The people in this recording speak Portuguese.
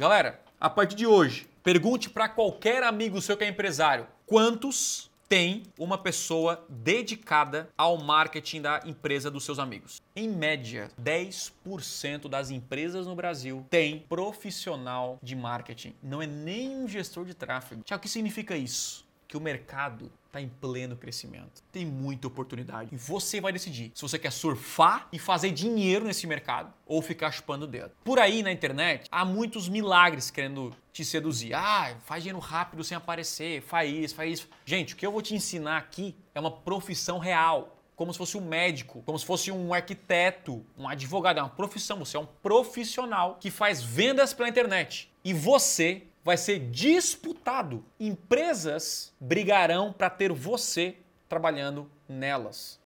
Galera, a partir de hoje, pergunte para qualquer amigo seu que é empresário, quantos tem uma pessoa dedicada ao marketing da empresa dos seus amigos. Em média, 10% das empresas no Brasil tem profissional de marketing. Não é nem um gestor de tráfego. Tiago, o que significa isso? Que o mercado está em pleno crescimento. Tem muita oportunidade. E você vai decidir se você quer surfar e fazer dinheiro nesse mercado ou ficar chupando o dedo. Por aí na internet há muitos milagres querendo te seduzir. Ah, faz dinheiro rápido sem aparecer, faz isso, faz isso. Gente, o que eu vou te ensinar aqui é uma profissão real como se fosse um médico, como se fosse um arquiteto, um advogado, é uma profissão. Você é um profissional que faz vendas pela internet. E você vai ser disputado. Empresas brigarão para ter você trabalhando nelas.